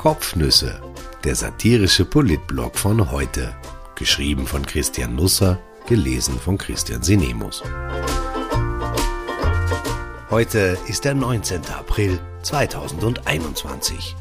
Kopfnüsse, der satirische Politblog von heute. Geschrieben von Christian Nusser, gelesen von Christian Sinemus. Heute ist der 19. April 2021.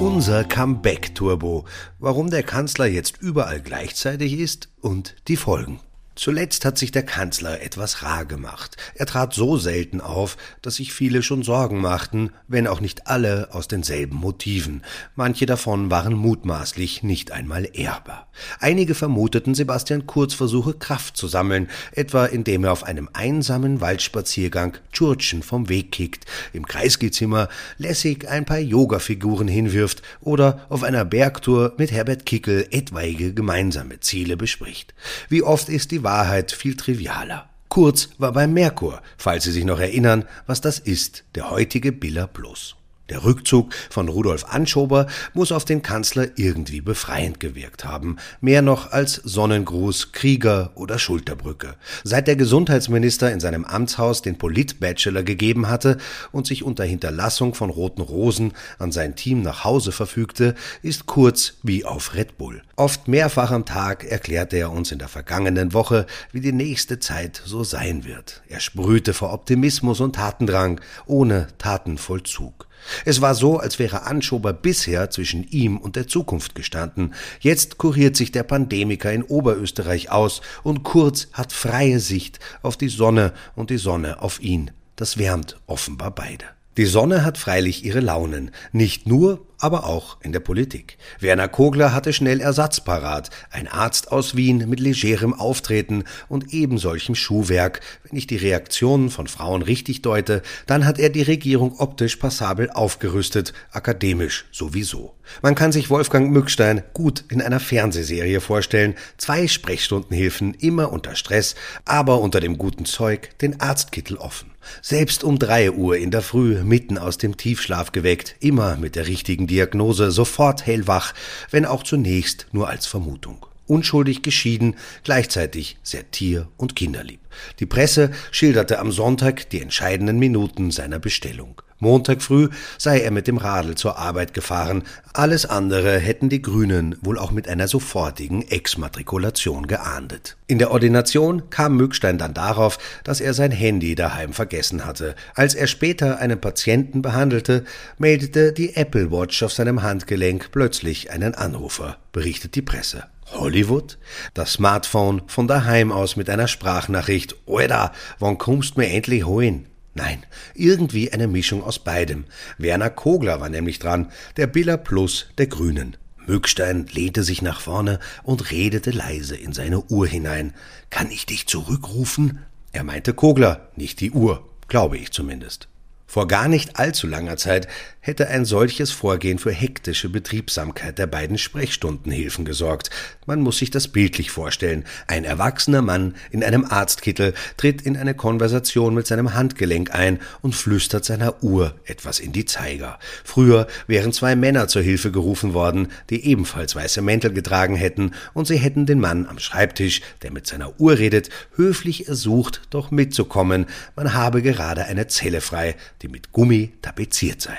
Unser Comeback-Turbo. Warum der Kanzler jetzt überall gleichzeitig ist und die Folgen. Zuletzt hat sich der Kanzler etwas rar gemacht. Er trat so selten auf, dass sich viele schon Sorgen machten, wenn auch nicht alle aus denselben Motiven. Manche davon waren mutmaßlich nicht einmal ehrbar. Einige vermuteten, Sebastian Kurz versuche Kraft zu sammeln, etwa indem er auf einem einsamen Waldspaziergang Tschurtschen vom Weg kickt, im Kreisgezimmer lässig ein paar Yogafiguren hinwirft oder auf einer Bergtour mit Herbert Kickel etwaige gemeinsame Ziele bespricht. Wie oft ist die Wahrheit viel trivialer. Kurz war bei Merkur, falls Sie sich noch erinnern, was das ist, der heutige Biller Plus. Der Rückzug von Rudolf Anschober muss auf den Kanzler irgendwie befreiend gewirkt haben, mehr noch als Sonnengruß, Krieger oder Schulterbrücke. Seit der Gesundheitsminister in seinem Amtshaus den Polit-Bachelor gegeben hatte und sich unter Hinterlassung von roten Rosen an sein Team nach Hause verfügte, ist Kurz wie auf Red Bull. Oft mehrfach am Tag erklärte er uns in der vergangenen Woche, wie die nächste Zeit so sein wird. Er sprühte vor Optimismus und Tatendrang, ohne Tatenvollzug. Es war so, als wäre Anschober bisher zwischen ihm und der Zukunft gestanden. Jetzt kuriert sich der Pandemiker in Oberösterreich aus und Kurz hat freie Sicht auf die Sonne und die Sonne auf ihn. Das wärmt offenbar beide. Die Sonne hat freilich ihre Launen, nicht nur, aber auch in der Politik. Werner Kogler hatte schnell Ersatz parat, ein Arzt aus Wien mit legerem Auftreten und ebensolchem Schuhwerk. Wenn ich die Reaktionen von Frauen richtig deute, dann hat er die Regierung optisch passabel aufgerüstet, akademisch sowieso. Man kann sich Wolfgang Mückstein gut in einer Fernsehserie vorstellen, zwei Sprechstundenhilfen, immer unter Stress, aber unter dem guten Zeug, den Arztkittel offen. Selbst um drei Uhr in der Früh mitten aus dem Tiefschlaf geweckt, immer mit der richtigen Diagnose, sofort hellwach, wenn auch zunächst nur als Vermutung. Unschuldig geschieden, gleichzeitig sehr tier- und kinderlieb. Die Presse schilderte am Sonntag die entscheidenden Minuten seiner Bestellung. Montag früh sei er mit dem Radl zur Arbeit gefahren, alles andere hätten die Grünen wohl auch mit einer sofortigen Exmatrikulation geahndet. In der Ordination kam Mückstein dann darauf, dass er sein Handy daheim vergessen hatte. Als er später einen Patienten behandelte, meldete die Apple Watch auf seinem Handgelenk plötzlich einen Anrufer, berichtet die Presse. Hollywood? Das Smartphone von daheim aus mit einer Sprachnachricht. Oida, wann kommst mir endlich holen? Nein, irgendwie eine Mischung aus beidem. Werner Kogler war nämlich dran, der Biller Plus der Grünen. Mückstein lehnte sich nach vorne und redete leise in seine Uhr hinein. Kann ich dich zurückrufen? Er meinte Kogler, nicht die Uhr, glaube ich zumindest. Vor gar nicht allzu langer Zeit hätte ein solches Vorgehen für hektische Betriebsamkeit der beiden Sprechstundenhilfen gesorgt. Man muss sich das bildlich vorstellen. Ein erwachsener Mann in einem Arztkittel tritt in eine Konversation mit seinem Handgelenk ein und flüstert seiner Uhr etwas in die Zeiger. Früher wären zwei Männer zur Hilfe gerufen worden, die ebenfalls weiße Mäntel getragen hätten, und sie hätten den Mann am Schreibtisch, der mit seiner Uhr redet, höflich ersucht, doch mitzukommen. Man habe gerade eine Zelle frei, die mit Gummi tapeziert sei.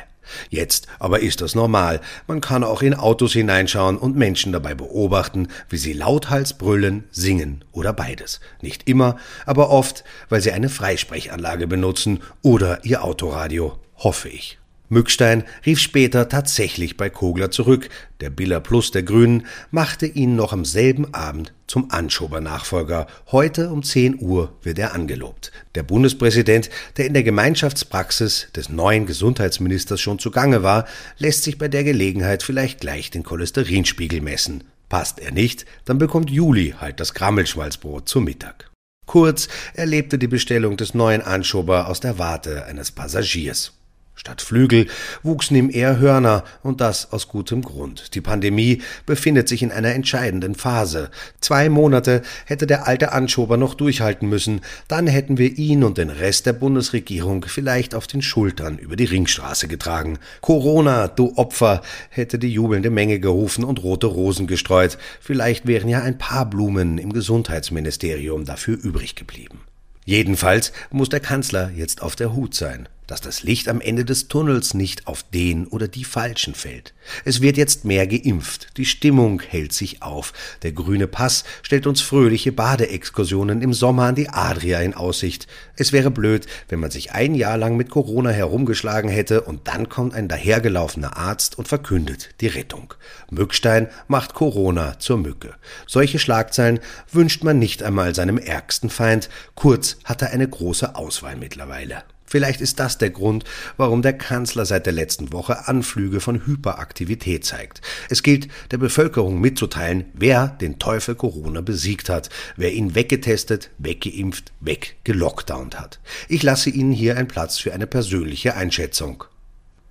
Jetzt aber ist das normal. Man kann auch in Autos hineinschauen und Menschen dabei beobachten, wie sie lauthals brüllen, singen oder beides. Nicht immer, aber oft, weil sie eine Freisprechanlage benutzen oder ihr Autoradio, hoffe ich. Mückstein rief später tatsächlich bei Kogler zurück. Der Biller Plus der Grünen machte ihn noch am selben Abend zum Anschober-Nachfolger. Heute um 10 Uhr wird er angelobt. Der Bundespräsident, der in der Gemeinschaftspraxis des neuen Gesundheitsministers schon zugange war, lässt sich bei der Gelegenheit vielleicht gleich den Cholesterinspiegel messen. Passt er nicht, dann bekommt Juli halt das Krammelschmalzbrot zum Mittag. Kurz erlebte die Bestellung des neuen Anschober aus der Warte eines Passagiers. Statt Flügel wuchsen ihm eher Hörner, und das aus gutem Grund. Die Pandemie befindet sich in einer entscheidenden Phase. Zwei Monate hätte der alte Anschober noch durchhalten müssen, dann hätten wir ihn und den Rest der Bundesregierung vielleicht auf den Schultern über die Ringstraße getragen. Corona, du Opfer, hätte die jubelnde Menge gerufen und rote Rosen gestreut. Vielleicht wären ja ein paar Blumen im Gesundheitsministerium dafür übrig geblieben. Jedenfalls muss der Kanzler jetzt auf der Hut sein dass das Licht am Ende des Tunnels nicht auf den oder die Falschen fällt. Es wird jetzt mehr geimpft, die Stimmung hält sich auf, der grüne Pass stellt uns fröhliche Badeexkursionen im Sommer an die Adria in Aussicht. Es wäre blöd, wenn man sich ein Jahr lang mit Corona herumgeschlagen hätte und dann kommt ein dahergelaufener Arzt und verkündet die Rettung. Mückstein macht Corona zur Mücke. Solche Schlagzeilen wünscht man nicht einmal seinem ärgsten Feind, Kurz hat er eine große Auswahl mittlerweile. Vielleicht ist das der Grund, warum der Kanzler seit der letzten Woche Anflüge von Hyperaktivität zeigt. Es gilt, der Bevölkerung mitzuteilen, wer den Teufel Corona besiegt hat, wer ihn weggetestet, weggeimpft, weggelockdownt hat. Ich lasse Ihnen hier einen Platz für eine persönliche Einschätzung.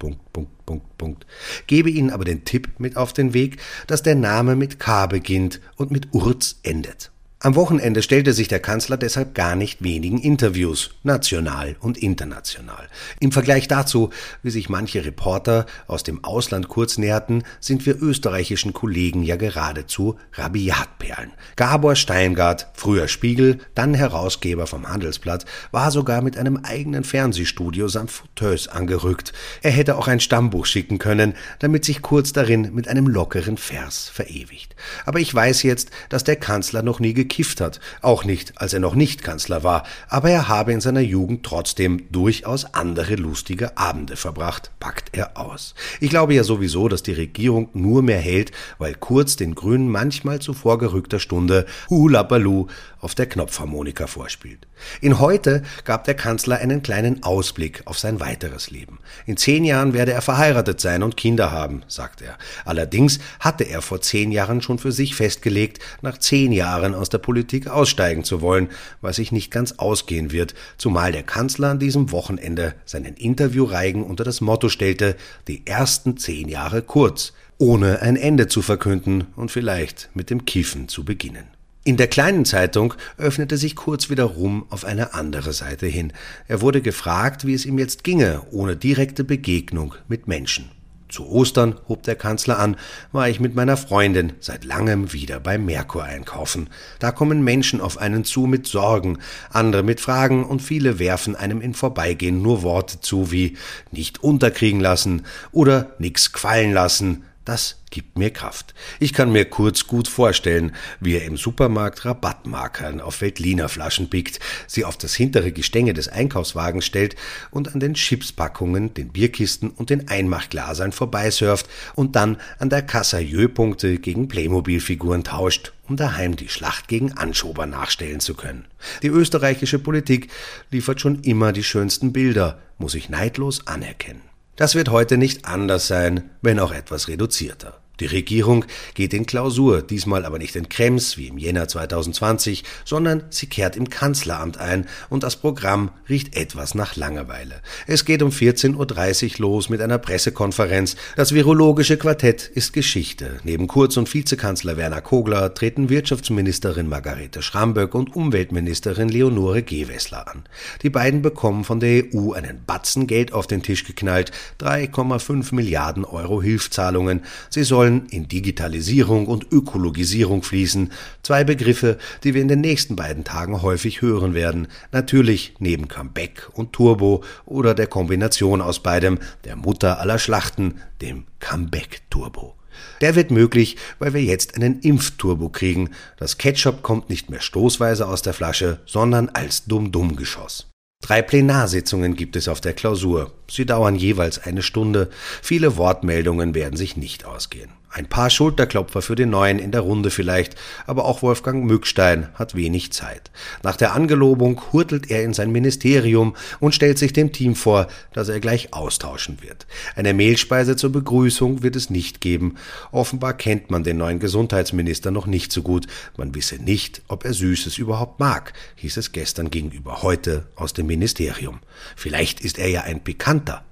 Punkt, Punkt, Punkt, Punkt. Gebe Ihnen aber den Tipp mit auf den Weg, dass der Name mit K beginnt und mit Urz endet. Am Wochenende stellte sich der Kanzler deshalb gar nicht wenigen Interviews, national und international. Im Vergleich dazu, wie sich manche Reporter aus dem Ausland kurz näherten, sind wir österreichischen Kollegen ja geradezu Rabiatperlen. Gabor Steingart, früher Spiegel, dann Herausgeber vom Handelsblatt, war sogar mit einem eigenen Fernsehstudio samt Fauteuils angerückt. Er hätte auch ein Stammbuch schicken können, damit sich Kurz darin mit einem lockeren Vers verewigt. Aber ich weiß jetzt, dass der Kanzler noch nie gekifft hat, auch nicht, als er noch nicht Kanzler war, aber er habe in seiner Jugend trotzdem durchaus andere lustige Abende verbracht, packt er aus. Ich glaube ja sowieso, dass die Regierung nur mehr hält, weil Kurz den Grünen manchmal zu vorgerückter Stunde Hula Baloo auf der Knopfharmonika vorspielt. In heute gab der Kanzler einen kleinen Ausblick auf sein weiteres Leben. In zehn Jahren werde er verheiratet sein und Kinder haben, sagt er. Allerdings hatte er vor zehn Jahren schon für sich festgelegt, nach zehn Jahren aus der Politik aussteigen zu wollen, was sich nicht ganz ausgehen wird, zumal der Kanzler an diesem Wochenende seinen Interviewreigen unter das Motto stellte, die ersten zehn Jahre kurz, ohne ein Ende zu verkünden und vielleicht mit dem Kiffen zu beginnen. In der kleinen Zeitung öffnete sich Kurz wiederum auf eine andere Seite hin. Er wurde gefragt, wie es ihm jetzt ginge, ohne direkte Begegnung mit Menschen. Zu Ostern, hob der Kanzler an, war ich mit meiner Freundin seit langem wieder beim Merkur einkaufen. Da kommen Menschen auf einen zu mit Sorgen, andere mit Fragen und viele werfen einem in Vorbeigehen nur Worte zu wie nicht unterkriegen lassen oder nix quallen lassen, das gibt mir Kraft. Ich kann mir kurz gut vorstellen, wie er im Supermarkt Rabattmarkern auf Veltliner Flaschen pickt, sie auf das hintere Gestänge des Einkaufswagens stellt und an den Chipspackungen, den Bierkisten und den Einmachglasern vorbeisurft und dann an der Kasse Jöpunkte gegen Playmobil-Figuren tauscht, um daheim die Schlacht gegen Anschober nachstellen zu können. Die österreichische Politik liefert schon immer die schönsten Bilder, muss ich neidlos anerkennen. Das wird heute nicht anders sein, wenn auch etwas reduzierter. Die Regierung geht in Klausur, diesmal aber nicht in Krems wie im Jänner 2020, sondern sie kehrt im Kanzleramt ein und das Programm riecht etwas nach Langeweile. Es geht um 14.30 Uhr los mit einer Pressekonferenz. Das virologische Quartett ist Geschichte. Neben Kurz und Vizekanzler Werner Kogler treten Wirtschaftsministerin Margarete Schramböck und Umweltministerin Leonore Gewessler an. Die beiden bekommen von der EU einen Batzen Geld auf den Tisch geknallt, 3,5 Milliarden Euro Hilfszahlungen. Sie sollen sollen in Digitalisierung und Ökologisierung fließen, zwei Begriffe, die wir in den nächsten beiden Tagen häufig hören werden, natürlich neben Comeback und Turbo oder der Kombination aus beidem, der Mutter aller Schlachten, dem Comeback Turbo. Der wird möglich, weil wir jetzt einen Impfturbo kriegen. Das Ketchup kommt nicht mehr stoßweise aus der Flasche, sondern als Dumm-Dumm-Geschoss. Drei Plenarsitzungen gibt es auf der Klausur. Sie dauern jeweils eine Stunde. Viele Wortmeldungen werden sich nicht ausgehen. Ein paar Schulterklopfer für den Neuen in der Runde vielleicht, aber auch Wolfgang Mückstein hat wenig Zeit. Nach der Angelobung hurtelt er in sein Ministerium und stellt sich dem Team vor, dass er gleich austauschen wird. Eine Mehlspeise zur Begrüßung wird es nicht geben. Offenbar kennt man den neuen Gesundheitsminister noch nicht so gut. Man wisse nicht, ob er Süßes überhaupt mag, hieß es gestern gegenüber heute aus dem Ministerium. Vielleicht ist er ja ein Pikanter.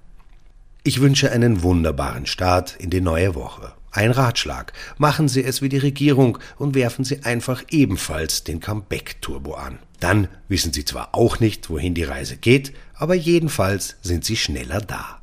Ich wünsche einen wunderbaren Start in die neue Woche. Ein Ratschlag. Machen Sie es wie die Regierung und werfen Sie einfach ebenfalls den Comeback-Turbo an. Dann wissen Sie zwar auch nicht, wohin die Reise geht, aber jedenfalls sind Sie schneller da.